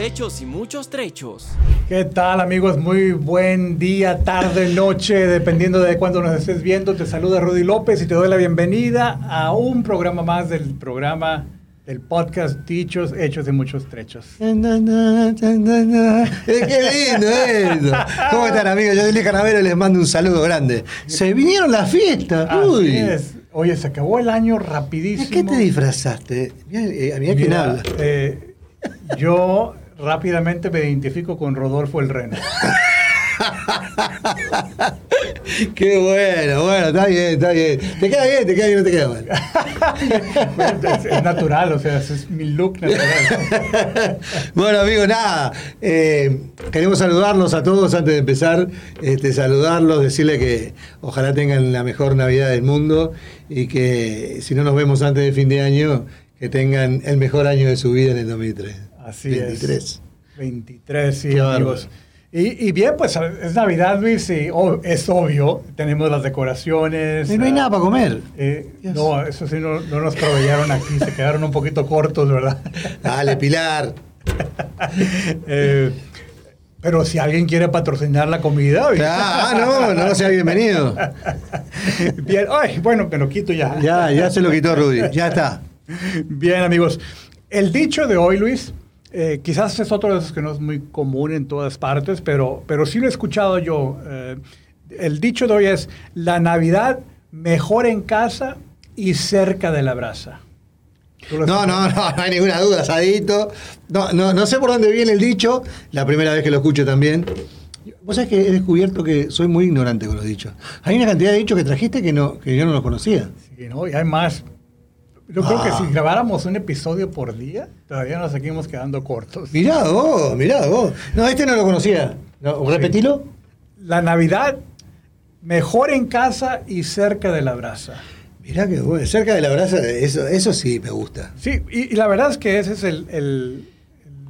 Hechos y muchos trechos. ¿Qué tal amigos? Muy buen día, tarde, noche, dependiendo de cuándo nos estés viendo. Te saluda Rudy López y te doy la bienvenida a un programa más del programa del podcast Dichos, Hechos y Muchos Trechos. ¡Qué lindo eso! ¿Cómo están amigos? Yo soy Canavero y les mando un saludo grande. Se vinieron las fiestas, Rudy. es. Oye, se acabó el año rapidísimo. ¿De qué te disfrazaste? Mira, eh, mirá quién habla. eh, yo rápidamente me identifico con Rodolfo el Reno. Qué bueno, bueno, está bien, está bien. Te queda bien, te queda bien, no te queda mal. es, es natural, o sea, es mi look natural. bueno, amigos, nada. eh, queremos saludarlos a todos antes de empezar. Este, saludarlos, decirle que ojalá tengan la mejor Navidad del mundo y que si no nos vemos antes de fin de año, que tengan el mejor año de su vida en el 2003. Así 23. es. 23, sí, Qué amigos. Y, y bien, pues es Navidad, Luis, y oh, es obvio, tenemos las decoraciones. Y no hay ah, nada para comer. eh, no, eso sí, no, no nos proveyeron aquí, se quedaron un poquito cortos, ¿verdad? Dale, Pilar. Eh, pero si alguien quiere patrocinar la comida. Ah, no, no sea bienvenido. bien, ay, bueno, me lo quito ya. Ya, ya se lo quitó Rudy. Ya está. Bien, amigos. El dicho de hoy, Luis, eh, quizás es otro de esos que no es muy común en todas partes, pero, pero sí lo he escuchado yo. Eh, el dicho de hoy es, la Navidad mejor en casa y cerca de la brasa. ¿Tú lo has No, no, no, no hay ninguna duda, Sadito. No, no, no sé por dónde viene el dicho, la primera vez que lo escucho también. Vos sabés que he descubierto que soy muy ignorante con los dichos. Hay una cantidad de dichos que trajiste que, no, que yo no los conocía. Sí, ¿no? Y hay más. Yo creo que Ah. si grabáramos un episodio por día, todavía nos seguimos quedando cortos. Mirá vos, mirá vos. No, este no lo conocía. No, repetilo. La Navidad mejor en casa y cerca de la brasa. Mirá que bueno, cerca de la brasa, eso, eso sí me gusta. Sí, y, y la verdad es que ese es el, el-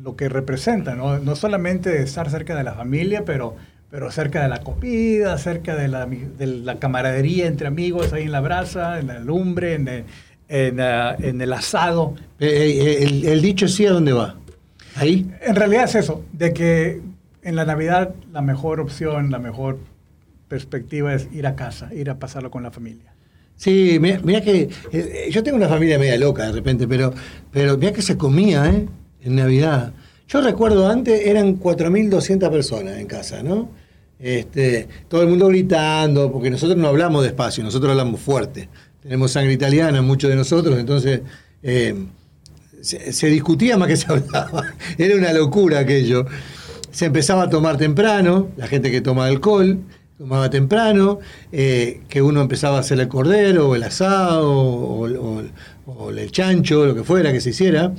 lo que representa, ¿no? No solamente estar cerca de la familia, pero, pero cerca de la comida, cerca de la, de la camaradería entre amigos, ahí en la brasa, en la lumbre, en el, en, en el asado. Eh, eh, el, el dicho sí a dónde va. Ahí. En realidad es eso, de que en la Navidad la mejor opción, la mejor perspectiva es ir a casa, ir a pasarlo con la familia. Sí, mira, mira que eh, yo tengo una familia media loca de repente, pero, pero mira que se comía, ¿eh? En Navidad. Yo recuerdo antes eran 4.200 personas en casa, ¿no? Este, todo el mundo gritando, porque nosotros no hablamos despacio, nosotros hablamos fuerte. Tenemos sangre italiana, muchos de nosotros, entonces eh, se, se discutía más que se hablaba. Era una locura aquello. Se empezaba a tomar temprano, la gente que toma alcohol, tomaba temprano, eh, que uno empezaba a hacer el cordero o el asado o, o- o el chancho, lo que fuera que se hiciera,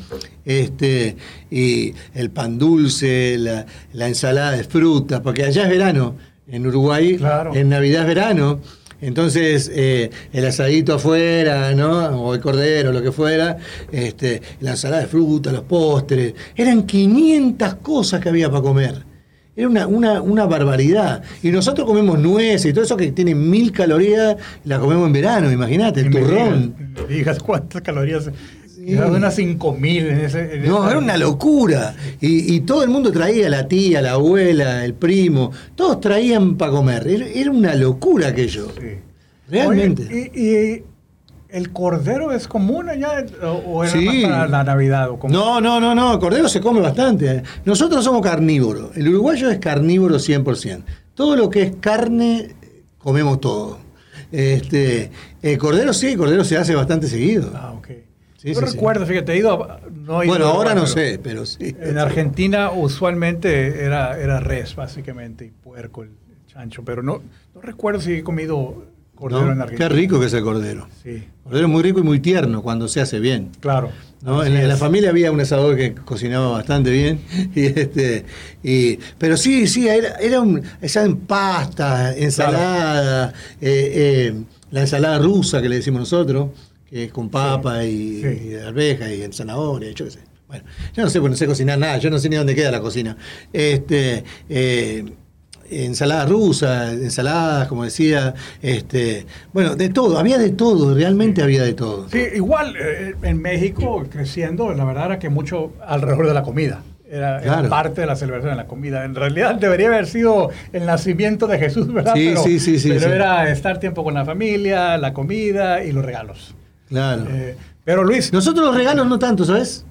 este, y el pan dulce, la, la ensalada de frutas, porque allá es verano, en Uruguay Claro. en Navidad es verano, entonces eh, el asadito afuera, ¿no? O el cordero, lo que fuera, este, la ensalada de fruta, los postres, eran 500 cosas que había para comer. Era una, una, una barbaridad. Y nosotros comemos nueces y todo eso que tiene mil calorías, la comemos en verano, imagínate, el turrón. digas cuántas calorías. Quizás unas 5000 en ese. en No, era una locura. Y, y todo el mundo traía, la tía, la abuela, el primo, todos traían para comer. Era, era una locura aquello. Sí. Realmente. Oye, ¿y, y el cordero es común allá o, era Sí. más para la Navidad? O? No, no, no, no, cordero se come bastante. Nosotros somos carnívoros. El uruguayo es carnívoro 100%. Todo lo que es carne, comemos todo. Este, el cordero sí, el cordero se hace bastante seguido. Ah. Sí, Yo sí, sí. recuerdo, fíjate, he ido. a- No he ido bueno, a ahora no sé, pero sí. En Argentina usualmente era, era res, básicamente, y puerco, el chancho, pero no, no recuerdo si he comido cordero ¿No? en Qué Argentina. rico que es el cordero. Sí, Cordero es muy rico y muy tierno cuando se hace bien. claro. En, la, en la es. familia había un asador que cocinaba bastante bien. Y este, y, pero sí, sí, era, era un, en pasta, ensalada, eh, eh, la ensalada rusa que le decimos nosotros, que es con papa y, sí. y de arveja y en zanahoria, yo qué sé. Bueno, yo no sé, pues no sé cocinar nada, yo no sé ni dónde queda la cocina. Este, eh, ensalada rusa, ensaladas, como decía, este, bueno, de todo, había de todo, realmente había de todo. Sí, igual eh, en México creciendo, la verdad era que mucho alrededor de la comida. Era, era Claro. parte de la celebración de la comida. En realidad debería haber sido el nacimiento de Jesús, ¿verdad? Sí, pero, sí, sí, sí, pero sí. era estar tiempo con la familia, la comida y los regalos. Claro. Eh, pero Luis, Nosotros los regalos no tanto, ¿sabes?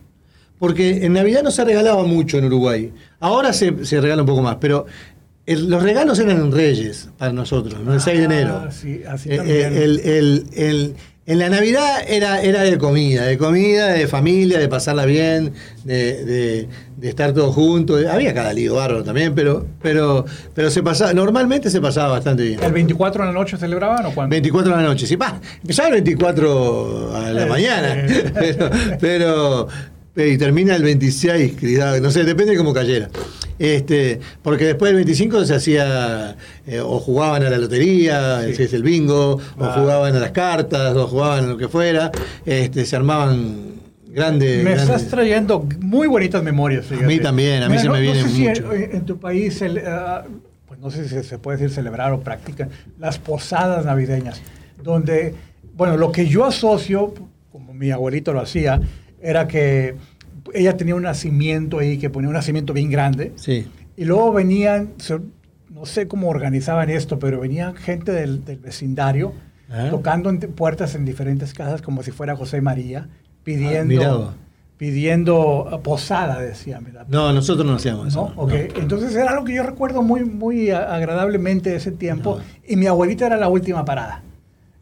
Porque en Navidad no se regalaba mucho en Uruguay. Ahora se, se regala un poco más, pero el- los regalos eran en Reyes para nosotros, ¿no? el 6 de enero. Ah, sí, así Eh, también. el- el- el- en la Navidad era, era de comida, de comida, de familia, de pasarla bien, de, de- de estar todos juntos. Había cada lío bárbaro también, pero, pero, pero se pasaba, normalmente se pasaba bastante bien. ¿el 24 de la noche celebraban o cuándo? 24 de la noche, sí, pa, empezaba el 24 a la mañana, sí. pero, pero- y termina el 26, cuidado, no sé, depende de cómo cayera. Este, porque después del 25 se hacía, eh, o jugaban a la lotería, Sí. ese es el bingo, Ah. o jugaban a las cartas, o jugaban a lo que fuera, este, se armaban grandes... Me estás trayendo muy bonitas memorias. fíjate. mí también, a mí se me vienen no sé si mucho. en, en tu país, el, ah, pues no sé si se puede decir celebrar o practican las posadas navideñas, donde, bueno, lo que yo asocio, como mi abuelito lo hacía, era que ella tenía un nacimiento ahí, que ponía un nacimiento bien grande, Sí. y luego venían, no sé cómo organizaban esto, pero venían gente del, del vecindario Ah. tocando en puertas en diferentes casas como si fuera José María, Ah, pidiendo, pidiendo eh, posada, decía. ¿verdad? No, nosotros no hacíamos eso. ¿No? Ok. Entonces era algo que yo recuerdo muy, muy agradablemente de ese tiempo. No. Y mi abuelita era la última parada.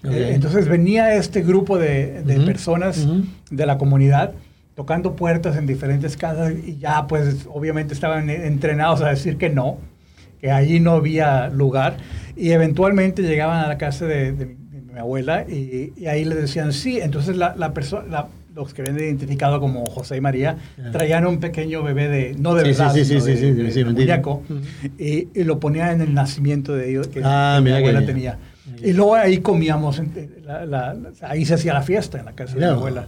Ok. Eh, entonces venía este grupo de, de Ujú, personas ujú. de la comunidad tocando puertas en diferentes casas y ya pues obviamente estaban entrenados a decir que no, que allí no había lugar. Y eventualmente llegaban a la casa de, de mi, de mi abuela y, y ahí le decían sí, entonces la, la persona... los que habían identificado como José y María traían un pequeño bebé de, no de Sí, sí, verdad, y, lo ponían en el nacimiento de ellos que, Ah, que mi abuela bien. tenía. Y luego ahí comíamos, la- la- ahí se hacía la fiesta en la casa de mi abuela.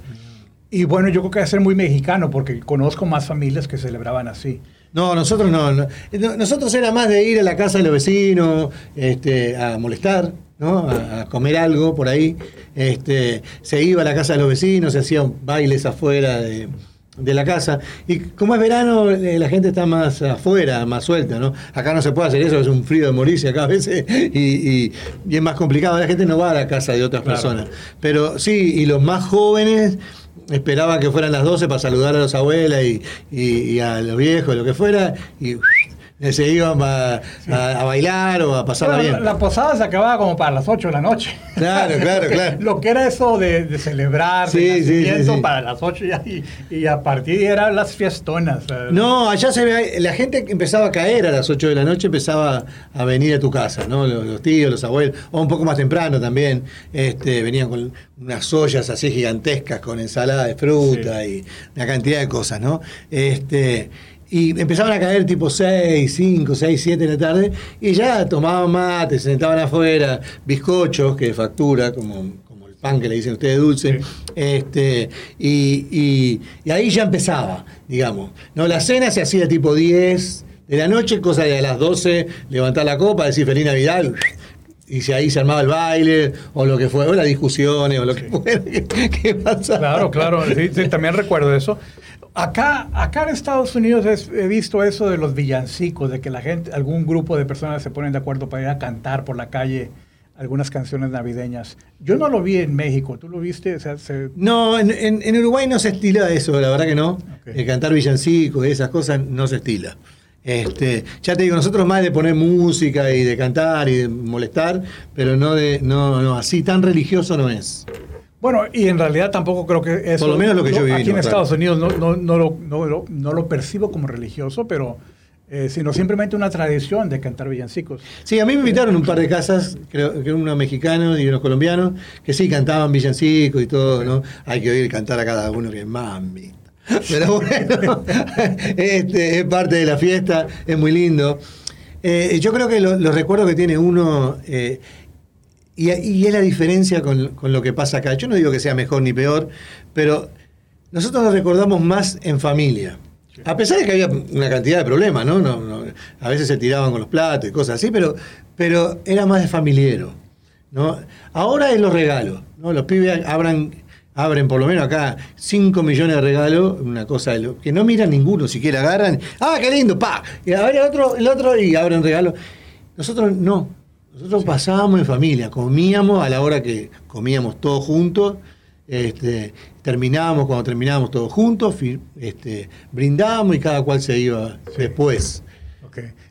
Y bueno, yo creo que debe ser muy mexicano porque conozco más familias que celebraban así. No, nosotros no, no. No, Nosotros era más de ir a la casa de los vecinos, este, a molestar, ¿no? A, a comer algo por ahí. Este, se iba a la casa de los vecinos, se hacían bailes afuera de, de la casa. Y como es verano, eh, la gente está más afuera, más suelta, ¿no? Acá no se puede hacer eso, es un frío de morirse acá a veces y, y- y es más complicado. La gente no va a la casa de otras Claro. personas. Pero sí, y los más jóvenes esperaban que fueran las 12 para saludar a los abuelas y, y- y a los viejos, lo que fuera, y se iban a, a- a bailar o a pasarla bien. la, la posada se acababa como para las 8 de la noche. Claro, claro, claro. Lo que era eso de, de celebrar, Sí, sí, sí, para las 8 ya, y, y a partir eran las fiestonas. eh. No, allá se ve, la gente empezaba a caer a las 8 de la noche, empezaba a venir a tu casa, ¿no? Los, los tíos, los abuelos, o un poco más temprano también, este, venían con unas ollas así gigantescas con ensalada de fruta y una cantidad de cosas, ¿no? Este, y empezaban a caer tipo 6, 5, 6, 7 de la tarde, y ya tomaban mate, se sentaban afuera, bizcochos, que factura, como, como el pan que le dicen ustedes dulce, Sí. este, y, y- y ahí ya empezaba, digamos. No, la cena se hacía tipo 10 de la noche, cosa de a las 12 levantar la copa, decir feliz Navidad, y si ahí se armaba el baile, o lo que fue, o las discusiones, o lo que fuera que, que pasaba. Claro, claro, sí, sí, también recuerdo eso. Acá, acá en Estados Unidos es- he visto eso de los villancicos, de que la gente, algún grupo de personas se ponen de acuerdo para ir a cantar por la calle algunas canciones navideñas. Yo no lo vi en México, ¿tú lo viste? O sea, se- No, en, en- en Uruguay no se estila eso, la verdad que no. El cantar villancicos y esas cosas no se estila. Este, ya te digo, nosotros más de poner música y de cantar y de molestar, pero no de, no, no, así tan religioso no es. Bueno, y en realidad tampoco creo que eso... Por lo menos lo que yo viví, Aquí en. Estados. Unidos no, no, no lo, no, lo, no lo percibo como religioso, pero... eh, sino simplemente una tradición de cantar villancicos. Sí, a mí me invitaron un par de casas, creo que unos mexicanos y unos colombianos, que sí cantaban villancicos y todo, ¿no? Hay que oír cantar a cada uno que mami. Pero bueno, este, es parte de la fiesta, es muy lindo. Eh, yo creo que lo- los recuerdos que tiene uno, eh, y, es la diferencia con, con lo que pasa acá. Yo no digo que sea mejor ni peor, pero nosotros nos recordamos más en familia. A pesar de que había una cantidad de problemas, ¿no? No, a veces se tiraban con los platos y cosas así, pero, pero era más de familiero. ¿no? Ahora es los regalos. ¿no? Los pibes abran, abren por lo menos acá 5 millones de regalos, una cosa de lo, que no miran ninguno, siquiera agarran, ah, qué lindo, pa, y a el otro, el otro, y abren regalos. Nosotros no, nosotros pasábamos en familia, comíamos a la hora que comíamos todos juntos, este, terminábamos cuando terminábamos todos juntos, este, brindábamos y cada cual se iba después.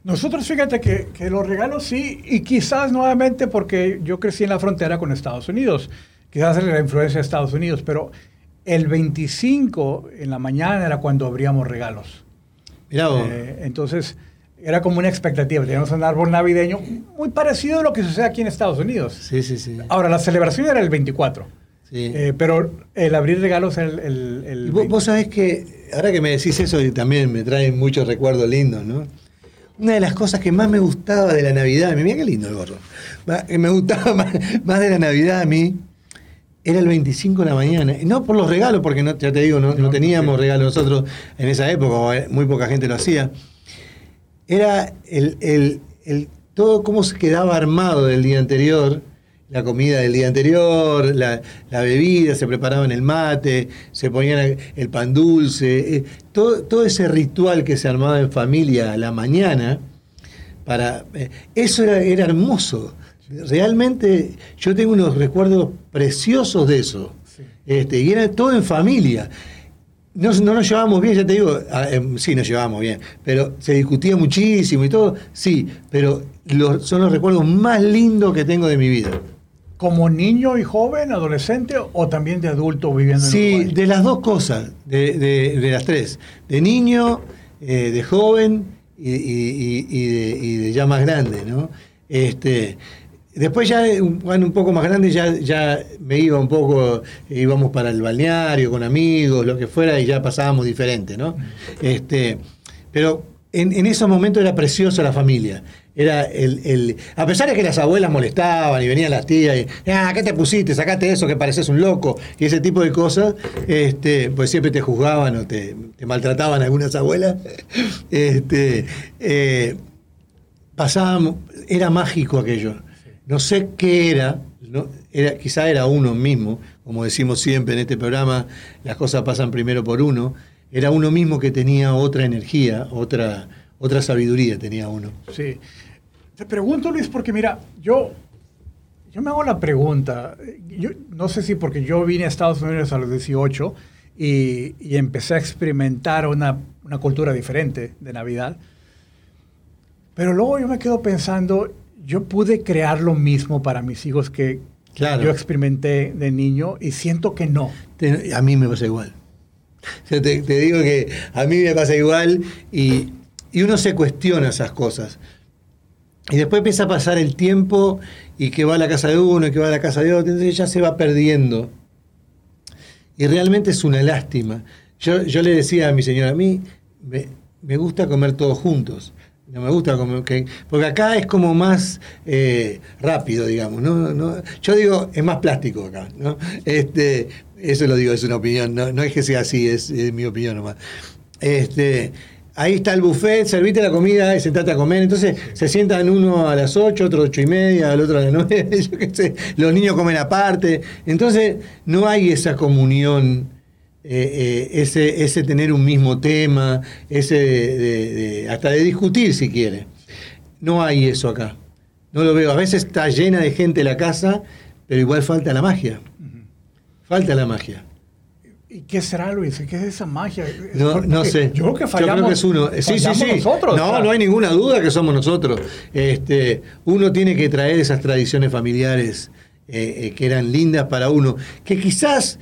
Nosotros fíjate que, que, los regalos sí, y quizás nuevamente porque yo crecí en la frontera con Estados Unidos, quizás la influencia de Estados Unidos, pero el 25 en la mañana era cuando abríamos regalos. Mirá eh, entonces era como una expectativa, teníamos un árbol navideño muy parecido a lo que sucede aquí en Estados Unidos. Sí, sí, sí. Ahora, la celebración era el 24. Sí. Eh, pero el abrir regalos era el... el, vos, vos, sabés que, ahora que me decís eso, también me trae muchos recuerdos lindos, ¿no? una de las cosas que más me gustaba de la Navidad, mira qué lindo el gorro, me gustaba más, de la Navidad a mí, era el 25 de la mañana. No por los regalos, porque no, ya te digo, no, teníamos regalos nosotros en esa época, muy poca gente lo hacía. Era el, el todo cómo se quedaba armado del día anterior la comida del día anterior, la, bebida, se preparaban el mate, se ponían el pan dulce, eh, todo, todo, ese ritual que se armaba en familia a la mañana, para, eh, eso era, era, hermoso. Realmente yo tengo unos recuerdos preciosos de eso. Este, y era todo en familia. No, no, nos llevábamos bien, ya te digo, em, sí nos llevábamos bien, pero se discutía muchísimo y todo, sí, pero son los recuerdos más lindos que tengo de mi vida como niño y joven, adolescente o también de adulto viviendo en Sí, de las dos cosas, de, las tres. De niño, eh, de joven y, de, ya más grande, ¿no? Este, después ya, cuando un poco más grande, ya, ya me iba un poco, íbamos para el balneario con amigos, lo que fuera, y ya pasábamos diferente, ¿no? Este, pero en, en esos momentos era preciosa la familia era el, A pesar de que las abuelas molestaban y venían las tías y, ah, ¿qué te pusiste? Sacate eso que pareces un loco y ese tipo de cosas, este, pues siempre te juzgaban o te, maltrataban algunas abuelas. Este, eh, pasábamos, era mágico aquello. No sé qué era, no, era, quizá era uno mismo, como decimos siempre en este programa, las cosas pasan primero por uno, era uno mismo que tenía otra energía, otra, otra sabiduría tenía uno. Sí. Te pregunto, Luis, porque mira, yo, yo me hago la pregunta. Yo, no sé si porque yo vine a Estados Unidos a los 18 y, y empecé a experimentar una, una, cultura diferente de Navidad. Pero luego yo me quedo pensando, yo pude crear lo mismo para mis hijos que yo experimenté de niño y siento que no. a mí me pasa igual. te, te, digo que a mí me pasa igual y, y uno se cuestiona esas cosas. Y después empieza a pasar el tiempo y que va a la casa de uno y que va a la casa de otro, entonces ya se va perdiendo. Y realmente es una lástima. Yo, yo le decía a mi señora, a mí me, gusta comer todos juntos. No me gusta comer, porque acá es como más eh, rápido, digamos. ¿no? yo digo, es más plástico acá. ¿no? Este, eso lo digo, es una opinión. No, no es que sea así, es, mi opinión nomás. Este, ahí está el buffet, servite la comida y sentate a comer. Entonces se sientan uno a las 8, otro a 8 y media, el otro a las 9, yo qué sé, los niños comen aparte. Entonces no hay esa comunión, eh, eh, ese, ese tener un mismo tema, ese hasta de discutir si quiere. No hay eso acá. No lo veo. A veces está llena de gente la casa, pero igual falta la magia. Falta la magia. ¿Y qué será, Luis? ¿Qué es esa magia? No, no sé. Yo creo que fallamos. Yo creo que es uno. Sí, sí, sí. Nosotros, no, no hay ninguna duda que somos nosotros. Este, uno tiene que traer esas tradiciones familiares eh, eh, que eran lindas para uno, que quizás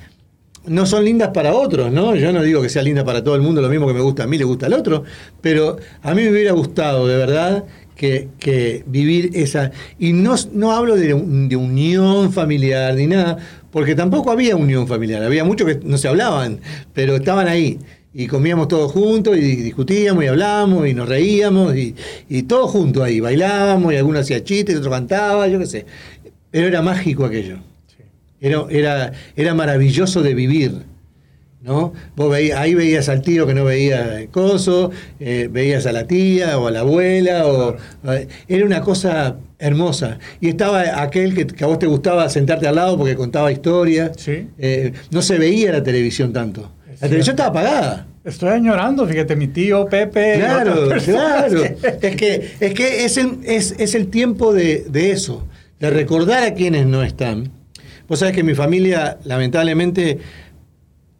no son lindas para otros, ¿no? Yo no digo que sea linda para todo el mundo, lo mismo que me gusta a mí, le gusta al otro, pero a mí me hubiera gustado, de verdad, que, vivir esa. Y no, no hablo de, de, unión familiar ni nada, porque tampoco había unión familiar, había muchos que no se hablaban, pero estaban ahí. Y comíamos todos juntos y discutíamos y hablábamos y nos reíamos y, y todos juntos ahí, bailábamos y alguno hacía chistes, otro cantaba, yo qué sé. Pero era mágico aquello. Era, era, era maravilloso de vivir. ¿no? Vos veías, ahí veías al tío que no veía el coso, eh, veías a la tía o a la abuela, o, eh, era una cosa hermosa. Y estaba aquel que, que a vos te gustaba sentarte al lado porque contaba historias. Sí. Eh, no se veía la televisión tanto. Es La televisión estaba apagada. Estoy añorando, fíjate, mi tío Pepe. Claro, claro. que- Es que es, que es, el, es, es el tiempo de, de eso, de recordar a quienes no están. Vos sabés que mi familia, lamentablemente,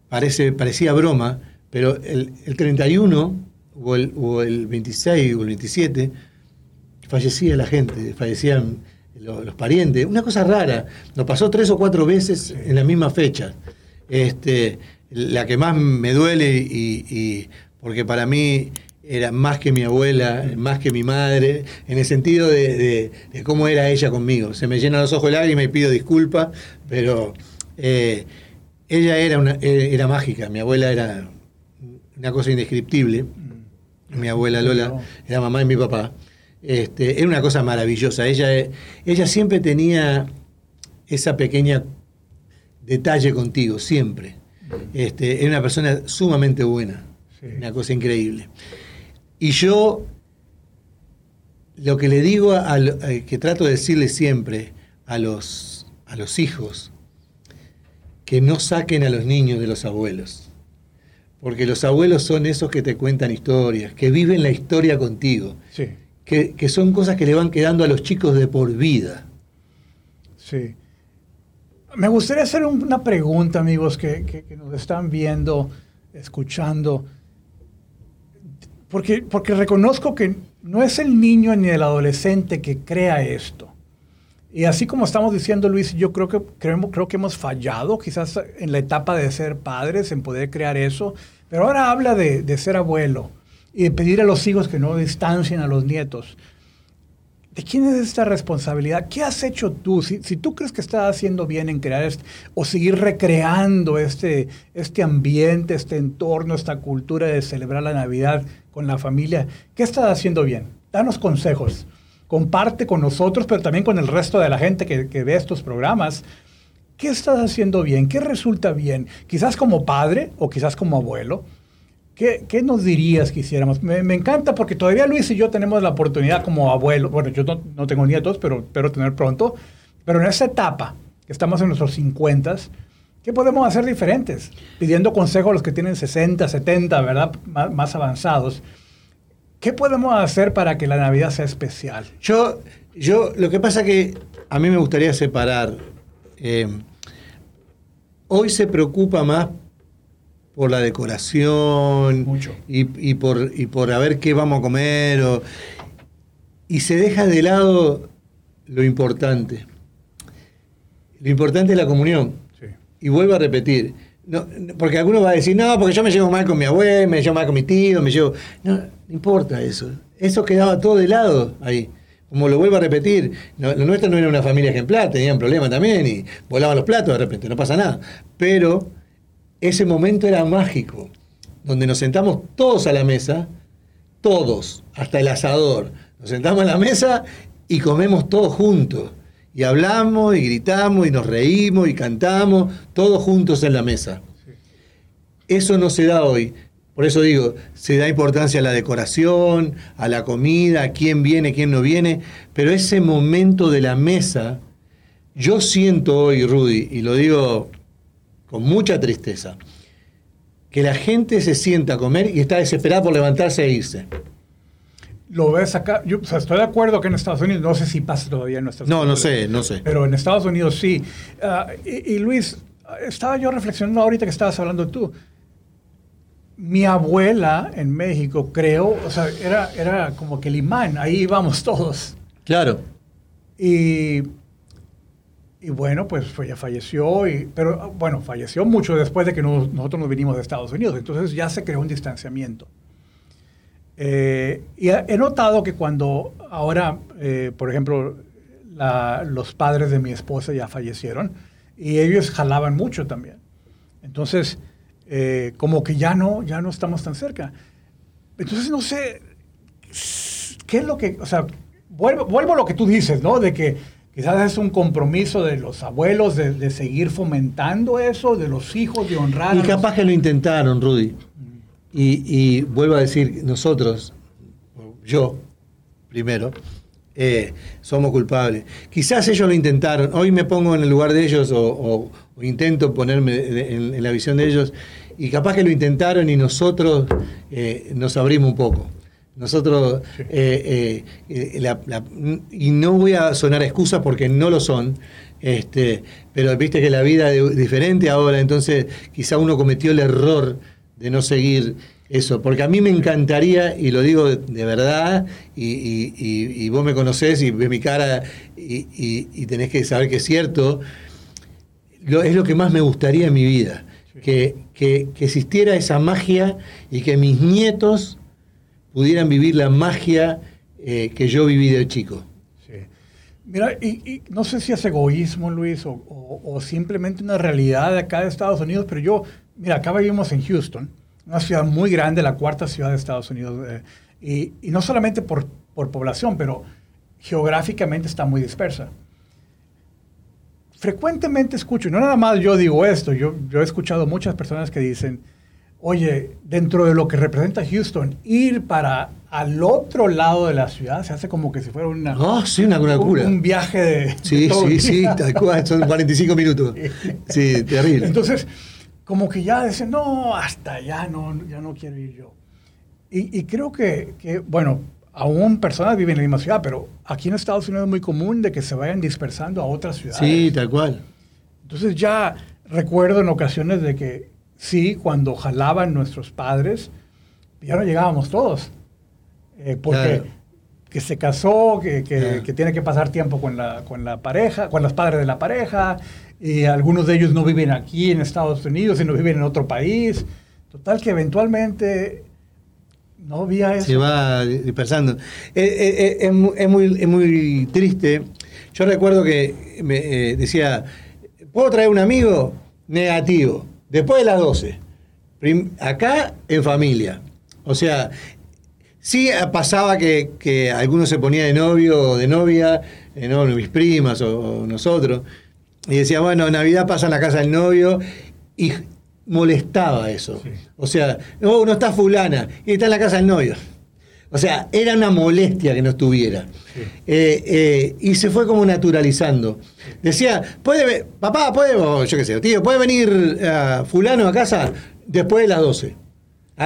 parece, parecía broma, pero el, el 31 o el, o el 26 o el 27 fallecía la gente, fallecían los, parientes. Una cosa rara, nos pasó tres o cuatro veces en la misma fecha. Este, la que más me duele y- porque para mí era más que mi abuela, más que mi madre, en el sentido de, de- de cómo era ella conmigo. Se me llenan los ojos de lágrimas y pido disculpas, pero eh, ella era, una, eh, era mágica, mi abuela era una cosa indescriptible. Mi abuela Lola era mamá de mi papá. Este, era una cosa maravillosa. Ella, ella siempre tenía esa pequeña detalle contigo, siempre. Este, era una persona sumamente buena, Sí. una cosa increíble. Y yo lo que le digo, a eh, que trato de decirle siempre a los, a los hijos, que no saquen a los niños de los abuelos. Porque los abuelos son esos que te cuentan historias, que viven la historia contigo, Sí, que, que son cosas que le van quedando a los chicos de por vida. sí. Me gustaría hacer un- una pregunta, amigos, que, que- que nos están viendo, escuchando. Porque, reconozco que no es el niño ni el adolescente que crea esto. Y así como estamos diciendo, Luis, yo creo que, creo, creo que hemos fallado quizás en la etapa de ser padres, en poder crear eso. Pero ahora habla de, de ser abuelo y de pedir a los hijos que no distancien a los nietos. ¿De quién es esta responsabilidad? ¿Qué has hecho tú? Si, tú crees que estás haciendo bien en crear este, o seguir recreando este, este ambiente, este entorno, esta cultura de celebrar la Navidad con la familia, ¿qué estás haciendo bien? Danos consejos. Comparte con nosotros, pero también con el resto de la gente que, que ve estos programas. ¿Qué estás haciendo bien? ¿Qué resulta bien? Quizás como padre o quizás como abuelo. ¿Qué, qué nos dirías que hiciéramos? Me, me encanta porque todavía Luis y yo tenemos la oportunidad como abuelo, bueno, yo no, no tengo nietos, pero espero tener pronto, pero en esa etapa, que estamos en nuestros 50, ¿qué podemos hacer diferentes? Pidiendo consejo a los que tienen 60, 70, ¿verdad? Más, más avanzados. ¿Qué podemos hacer para que la Navidad sea especial? Yo, yo, lo que pasa que a mí me gustaría separar. eh, hoy se preocupa más por la decoración Mucho. Y, y por, y por a ver qué vamos a comer. o- y se deja de lado lo importante. Lo importante es la comunión. Sí. Y vuelvo a repetir, no, porque alguno va a decir, no, porque yo me llevo mal con mi abuela, me llevo mal con mi tío, me llevo... No, no importa eso. Eso quedaba todo de lado ahí. Como lo vuelvo a repetir, lo nuestro no era una familia ejemplar, tenían problemas también y volaban los platos de repente, no pasa nada. Pero ese momento era mágico, donde nos sentamos todos a la mesa, todos, hasta el asador. Nos sentamos a la mesa y comemos todos juntos. Y hablamos y gritamos y nos reímos y cantamos, todos juntos en la mesa. Eso no se da hoy. Por eso digo, se da importancia a la decoración, a la comida, a quién viene, quién no viene, pero ese momento de la mesa, yo siento hoy, Rudy, y lo digo con mucha tristeza, que la gente se sienta a comer y está desesperada por levantarse e irse. Lo ves acá, yo o sea, estoy de acuerdo que en Estados Unidos, no sé si pasa todavía en nuestras No, no sé, no sé. Pero en Estados Unidos sí. Ah, y, y Luis, estaba yo reflexionando ahorita que estabas hablando tú. Mi abuela en México, creo, o sea, era, era como que el imán, ahí íbamos todos. Claro. Y, y bueno, pues ya falleció, y, pero ah, bueno, falleció mucho después de que nos- nosotros nos vinimos de Estados Unidos, entonces ya se creó un distanciamiento. Eh, y he notado que cuando ahora, eh, por ejemplo, la- los padres de mi esposa ya fallecieron y ellos jalaban mucho también. Entonces, eh, como que ya no, ya no estamos tan cerca. Entonces, no sé, ¿qué es lo que, o sea, vuelvo, vuelvo a lo que tú dices, ¿no? De que, quizás es un compromiso de los abuelos de, de seguir fomentando eso, de los hijos, de honrar. Y los- capaz que lo intentaron, Rudy. Y, y vuelvo a decir, nosotros, yo primero, eh, somos culpables. Quizás ellos lo intentaron. Hoy me pongo en el lugar de ellos o, o- o intento ponerme en, en la visión de ellos. Y capaz que lo intentaron y nosotros eh, nos abrimos un poco. Nosotros, eh, eh, eh, la- la- y no voy a sonar excusas porque no lo son, este, pero viste que la vida es diferente ahora, entonces quizá uno cometió el error de no seguir eso, porque a mí me encantaría, y lo digo de, de verdad, y, y- y- y vos me conocés y ves mi cara y tenés que saber que es cierto, lo- es lo que más me gustaría en mi vida, que, que- que existiera esa magia y que mis nietos pudieran vivir la magia eh, que yo viví de chico. Sí. Mira, y, no sé si es egoísmo, Luis, o simplemente una realidad de acá de Estados Unidos, pero yo, mira, acá vivimos en Houston, una ciudad muy grande, la cuarta ciudad de Estados Unidos, eh, y, y no solamente por, por población, pero geográficamente está muy dispersa. Frecuentemente escucho, y no nada más yo digo esto, yo, yo he escuchado muchas personas que dicen, oye, dentro de lo que representa Houston, ir para al otro lado de la ciudad se hace como que si fuera una, Oh, sí, una un, un viaje de... de Sí, todo sí, sí, tal cual, son 45 minutos. Sí, terrible. Entonces, como que ya dicen, no, hasta allá no, ya no quiero ir yo. Y, y creo que, que, bueno, aún personas viven en la misma ciudad, pero aquí en Estados Unidos es muy común de que se vayan dispersando a otras ciudades. Sí, tal cual. Entonces ya recuerdo en ocasiones de que sí, cuando jalaban nuestros padres, ya no llegábamos todos. Eh, porque Claro. que se casó, que, que- Claro. que tiene que pasar tiempo con la, con la pareja, con los padres de la pareja, y algunos de ellos no viven aquí en Estados Unidos, sino viven en otro país. Total que eventualmente no había eso. Se va dispersando. Eh, eh, es, mu- es muy, es muy triste. Yo recuerdo que me eh, decía, ¿puedo traer un amigo? Negativo. Después de las 12. Prim- acá en familia. O sea, sí pasaba que, que alguno se ponía de novio o de novia, eh, no, mis primas o, o nosotros, y decía, bueno, Navidad pasa en la casa del novio, y molestaba eso. Sí. O sea, no, no está fulana, y está en la casa del novio. O sea, era una molestia que no estuviera. Sí. Eh, eh, y se fue como naturalizando. Decía, puede, papá, puede, yo qué sé, tío, puede venir ah, fulano a casa después de las 12. A,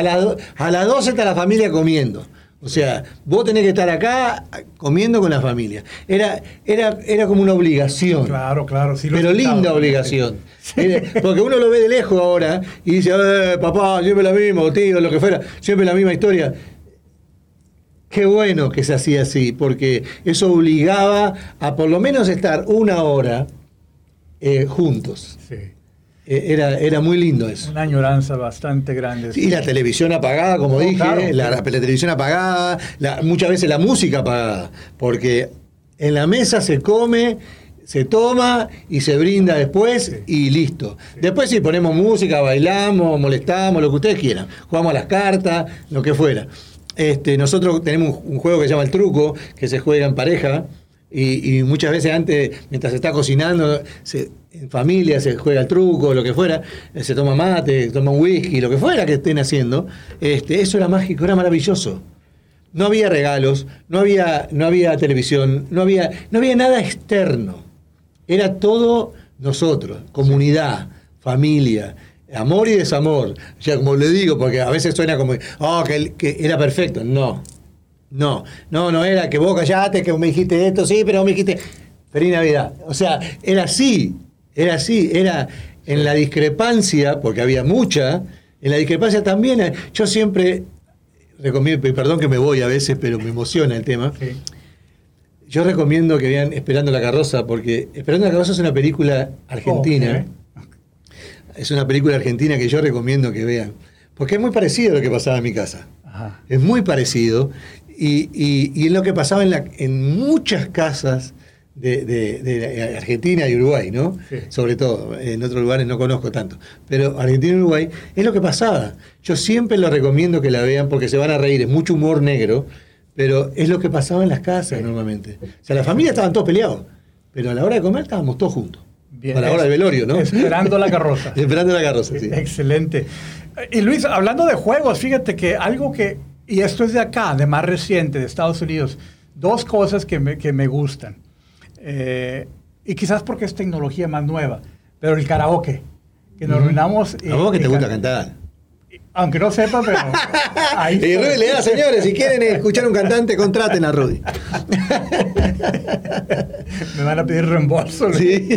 a las 12 está la familia comiendo. O sea, vos tenés que estar acá comiendo con la familia. Era, era, era como una obligación. Claro, claro. Sí lo Pero linda obligación. Era- Porque uno lo ve de lejos ahora y dice, "Eh, papá, siempre la misma, o tío, lo que fuera, siempre la misma historia. Qué bueno que se hacía así, porque eso obligaba a por lo menos estar una hora eh, juntos. Sí. Eh, era, era muy lindo eso. Una añoranza bastante grande. Y la televisión apagada, como No, dije, claro. la, la televisión apagada, la- muchas veces la música apagada, porque en la mesa se come, se toma y se brinda después Sí. y listo. Después sí ponemos música, bailamos, molestamos, lo que ustedes quieran, jugamos a las cartas, lo que fuera. Este, nosotros tenemos un juego que se llama el truco, que se juega en pareja, y, muchas veces antes, mientras se está cocinando, se- en familia se juega el truco, lo que fuera, eh, se toma mate, toma un whisky, lo que fuera que estén haciendo. Este, eso era mágico, era maravilloso. No había regalos, no había, no había televisión, no había, no había nada externo. Era todo nosotros, comunidad, familia, amor y desamor. O sea, como le digo, porque a veces suena como, oh, que, era perfecto. No, no, no, no era que vos callaste, que me dijiste esto, sí, pero vos me dijiste, feliz Navidad. O sea, era así, era así, era en la discrepancia, porque había mucha, en la discrepancia también, eh, yo siempre recomiendo, perdón que me voy a veces, pero me emociona el tema. Sí. Yo recomiendo que vean Esperando la carroza, porque Esperando la carroza es una película argentina. Ok. Es una película argentina que yo recomiendo que vean. Porque es muy parecido a lo que pasaba en mi casa. Ajá. Es muy parecido. Y, y- y es lo que pasaba en, la- en muchas casas de, de- de Argentina y Uruguay, ¿no? Sí. Sobre todo. En otros lugares no conozco tanto. Pero Argentina y Uruguay es lo que pasaba. Yo siempre lo recomiendo que la vean porque se van a reír. Es mucho humor negro. Pero es lo que pasaba en las casas Sí. normalmente. O sea, las familias estaban todos peleados. pero a la hora de comer estábamos todos juntos. Bien. a la hora del velorio, ¿no? Esperando la carroza. Esperando la carroza, sí. Excelente. Y Luis, hablando de juegos, fíjate que algo que, y esto es de acá, de más reciente, de Estados Unidos, dos cosas que me, que me gustan. Eh, y quizás porque es tecnología más nueva, pero el karaoke, que nos reunamos. Que te gusta cantar. Aunque no sepa, pero. Ahí y Rudy le da, señores, si quieren escuchar un cantante, contraten a Rudy. Me van a pedir reembolso. Luis. Sí.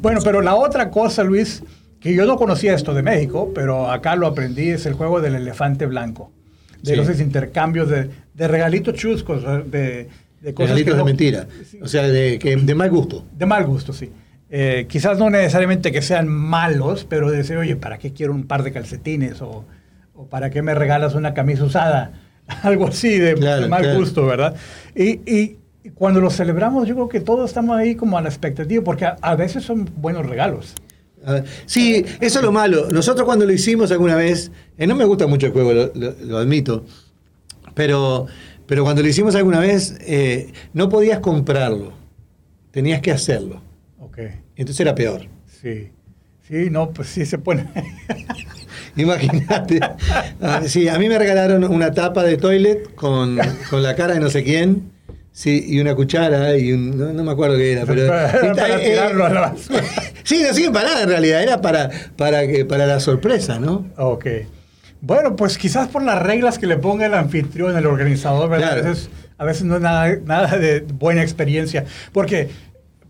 bueno, pero la otra cosa, Luis, que yo no conocía esto de México, pero acá lo aprendí, es el juego del elefante blanco. De Sí. los intercambios de, de regalitos chuscos, de, de cosas Regalitos que de mentira. O sea, de, que, de mal gusto. De mal gusto, sí. Eh, quizás no necesariamente que sean malos, pero de decir, oye, ¿para qué quiero un par de calcetines? O, o ¿para qué me regalas una camisa usada? Algo así de, Claro, de mal claro. gusto, ¿verdad? Y, y cuando lo celebramos, yo creo que todos estamos ahí como a la expectativa, porque a, a veces son buenos regalos. A ver, Sí, eso es lo malo. Nosotros cuando lo hicimos alguna vez, eh, no me gusta mucho el juego, lo, lo- lo admito, pero, pero cuando lo hicimos alguna vez, eh, no podías comprarlo, tenías que hacerlo. Ok, Entonces era peor. sí. Sí, no, pues sí se pone. Imagínate. Ah, Sí, a mí me regalaron una tapa de toilet con, con la cara de no sé quién. Sí, y una cuchara y un, no, no me acuerdo qué era, pero Era para eh, tirarlo a la basura. Sí, no sirve para nada en realidad, era para para que para la sorpresa, ¿no? Ok. Bueno, pues quizás por las reglas que le ponga el anfitrión, el organizador, ¿verdad? Claro. A, veces, a veces no es nada, nada de buena experiencia. Porque,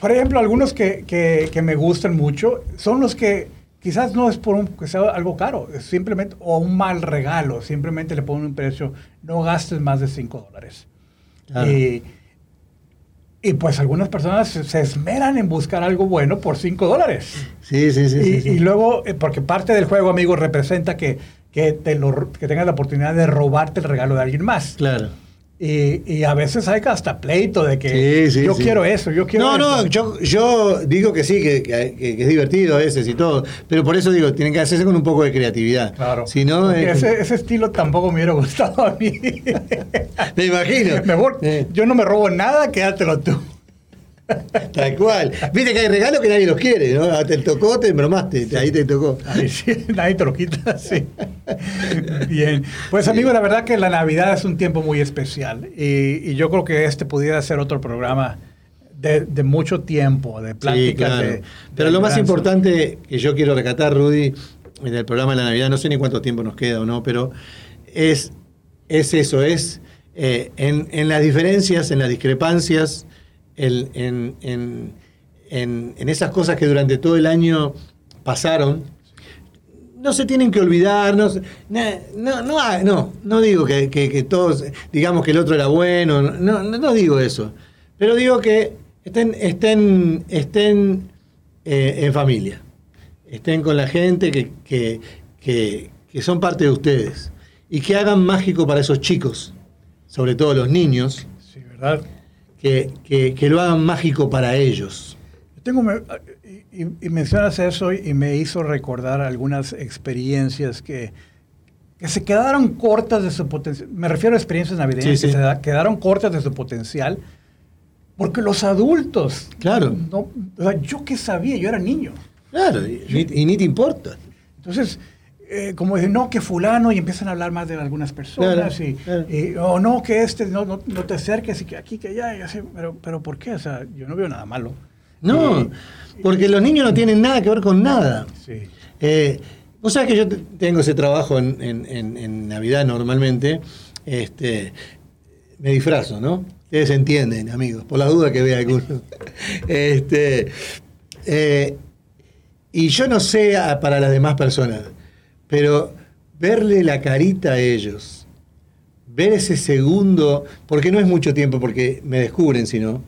por ejemplo, algunos que, que- que me gustan mucho son los que quizás no es por un, que sea algo caro, es simplemente, o un mal regalo, simplemente le ponen un precio, no gastes más de 5 dólares. Claro. Y, y pues algunas personas se esmeran en buscar algo bueno por 5 dólares. Sí, sí, sí. Y, sí, sí. y luego, eh, porque parte del juego, amigo, representa que, que, te lo, que tengas la oportunidad de robarte el regalo de alguien más. Claro. Y, y a veces hay hasta pleito de que Sí, sí, yo sí. quiero eso, yo quiero No, no, eso. yo, yo digo que sí, que, que- que- que es divertido a veces y todo, pero por eso digo, tienen que hacerse con un poco de creatividad. Claro. Si no, eh, ese, ese estilo tampoco me hubiera gustado a mí. me imagino. Mejor, Eh, yo no me robo nada, quédatelo tú. tal cual. Viste que hay regalos que nadie los quiere, ¿no? Ah, Te tocó, te embromaste, ahí te tocó. Ahí sí, nadie te lo quita, sí. Bien. Pues, amigo, la verdad que la Navidad es un tiempo muy especial. Y, y yo creo que este pudiera ser otro programa de, de mucho tiempo, de Sí, pláticas. claro. de- de Pero lo más importante que yo quiero recatar, Rudy, en el programa de la Navidad, no sé ni cuánto tiempo nos queda o no, pero es, es eso, es eh, en, en las diferencias, en las discrepancias, el- en, en- en- en esas cosas que durante todo el año pasaron, no se tienen que olvidar, no, no, no, no, no digo que, que- todos digamos que el otro era bueno, no, no, digo eso, pero digo que estén, estén, estén eh, en familia, estén con la gente que, que, que- que son parte de ustedes. Y que hagan mágico para esos chicos, sobre todo los niños, Sí, ¿verdad? Que, que- que lo hagan mágico para ellos. Tengo, y, mencionas eso y me hizo recordar algunas experiencias que, que se quedaron cortas de su potencial. Me refiero a experiencias navideñas Sí, que sí. se da- quedaron cortas de su potencial porque los adultos, Claro. no, o sea, yo qué sabía, yo era niño. Claro, y, y ni te importa. Entonces, eh, como dicen, no, que fulano, y empiezan a hablar más de algunas personas, Claro, y, claro. y, o no, que este, no, no, no te acerques, y que aquí, que allá, y así, pero, pero ¿por qué? O sea, yo no veo nada malo. No, Y- porque los niños no tienen nada que ver con nada. sí. Eh, Vos sabés que yo te- tengo ese trabajo en, en- en- en Navidad normalmente. Este, me disfrazo, ¿no? Ustedes entienden, amigos, por la duda que vea alguno. este, eh, y yo no sé a- para las demás personas, pero verle la carita a ellos, ver ese segundo, porque no es mucho tiempo, porque me descubren si no,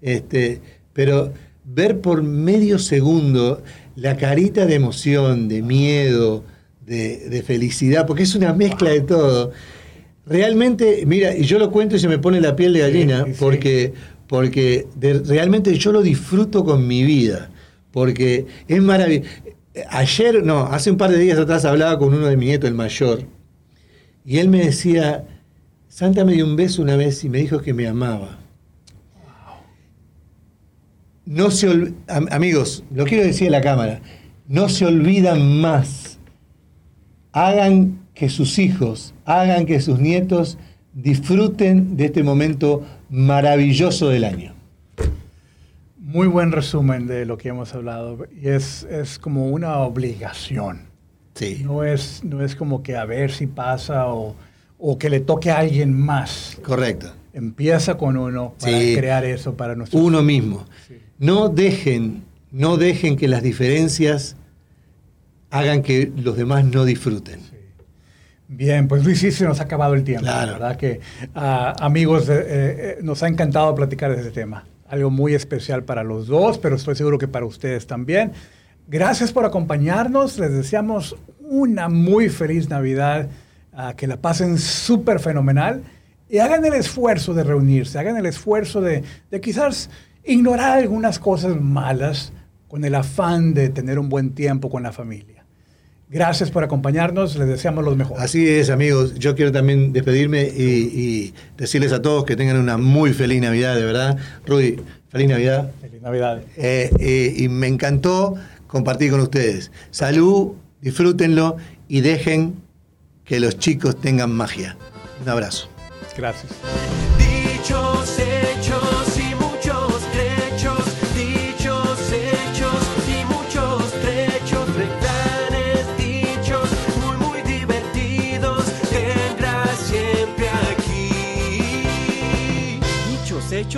este, pero ver por medio segundo la carita de emoción, de miedo, de, de felicidad, porque es una mezcla de todo. Realmente, mira, y yo lo cuento y se me pone la piel de gallina, Sí, sí. porque, porque de- realmente yo lo disfruto con mi vida, porque es maravilloso. Ayer, no, hace un par de días atrás hablaba con uno de mi nieto, el mayor, y él me decía, Santa me dio un beso una vez y me dijo que me amaba. no se amigos, lo quiero decir a la cámara, no se olvidan más. Hagan que sus hijos, hagan que sus nietos disfruten de este momento maravilloso del año. Muy buen resumen de lo que hemos hablado. Y es, es como una obligación. Sí, No es, no es como que a ver si pasa o, o que le toque a alguien más. correcto. Empieza con uno para Sí. crear eso para nosotros. Uno mismo. Sí. No dejen, no dejen que las diferencias hagan que los demás no disfruten. Bien, pues Luis, sí se nos ha acabado el tiempo. Claro. La verdad que, ah, amigos, eh, eh, nos ha encantado platicar de este tema. Algo muy especial para los dos, pero estoy seguro que para ustedes también. Gracias por acompañarnos. Les deseamos una muy feliz Navidad. ah, que la pasen súper fenomenal. Y hagan el esfuerzo de reunirse. Hagan el esfuerzo de, de quizás ignorar algunas cosas malas con el afán de tener un buen tiempo con la familia. Gracias por acompañarnos. Les deseamos los mejores. Así es, amigos. Yo quiero también despedirme y, y decirles a todos que tengan una muy feliz Navidad, de verdad. Rudy, feliz Navidad. Feliz Navidad. Eh, eh, y me encantó compartir con ustedes. Salud, disfrútenlo y dejen que los chicos tengan magia. Un abrazo. Gracias.